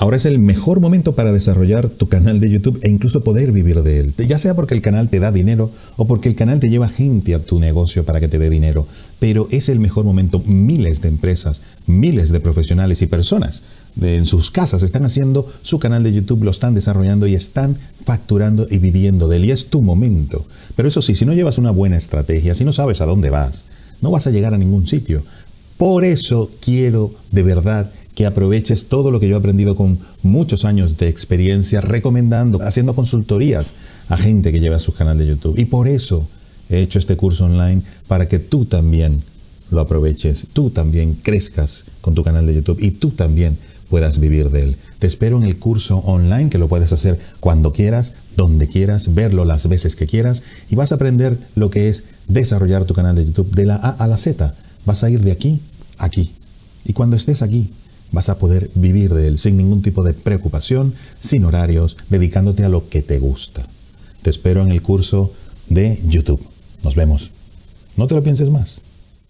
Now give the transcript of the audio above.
Ahora es el mejor momento para desarrollar tu canal de YouTube e incluso poder vivir de él. Ya sea porque el canal te da dinero o porque el canal te lleva gente a tu negocio para que te dé dinero. Pero es el mejor momento. Miles de empresas, miles de profesionales y personas en sus casas están haciendo su canal de YouTube, lo están desarrollando y están facturando y viviendo de él. Y es tu momento. Pero eso sí, si no llevas una buena estrategia, si no sabes a dónde vas, no vas a llegar a ningún sitio. Por eso quiero de verdad que aproveches todo lo que yo he aprendido con muchos años de experiencia recomendando, haciendo consultorías a gente que lleva su canal de YouTube. Y por eso he hecho este curso online para que tú también lo aproveches, tú también crezcas con tu canal de YouTube y tú también puedas vivir de él. Te espero en el curso online que lo puedes hacer cuando quieras, donde quieras, verlo las veces que quieras y vas a aprender lo que es desarrollar tu canal de YouTube de la A a la Z. Vas a ir de aquí a aquí. Y cuando estés aquí, vas a poder vivir de él sin ningún tipo de preocupación, sin horarios, dedicándote a lo que te gusta. Te espero en el curso de YouTube. Nos vemos. No te lo pienses más.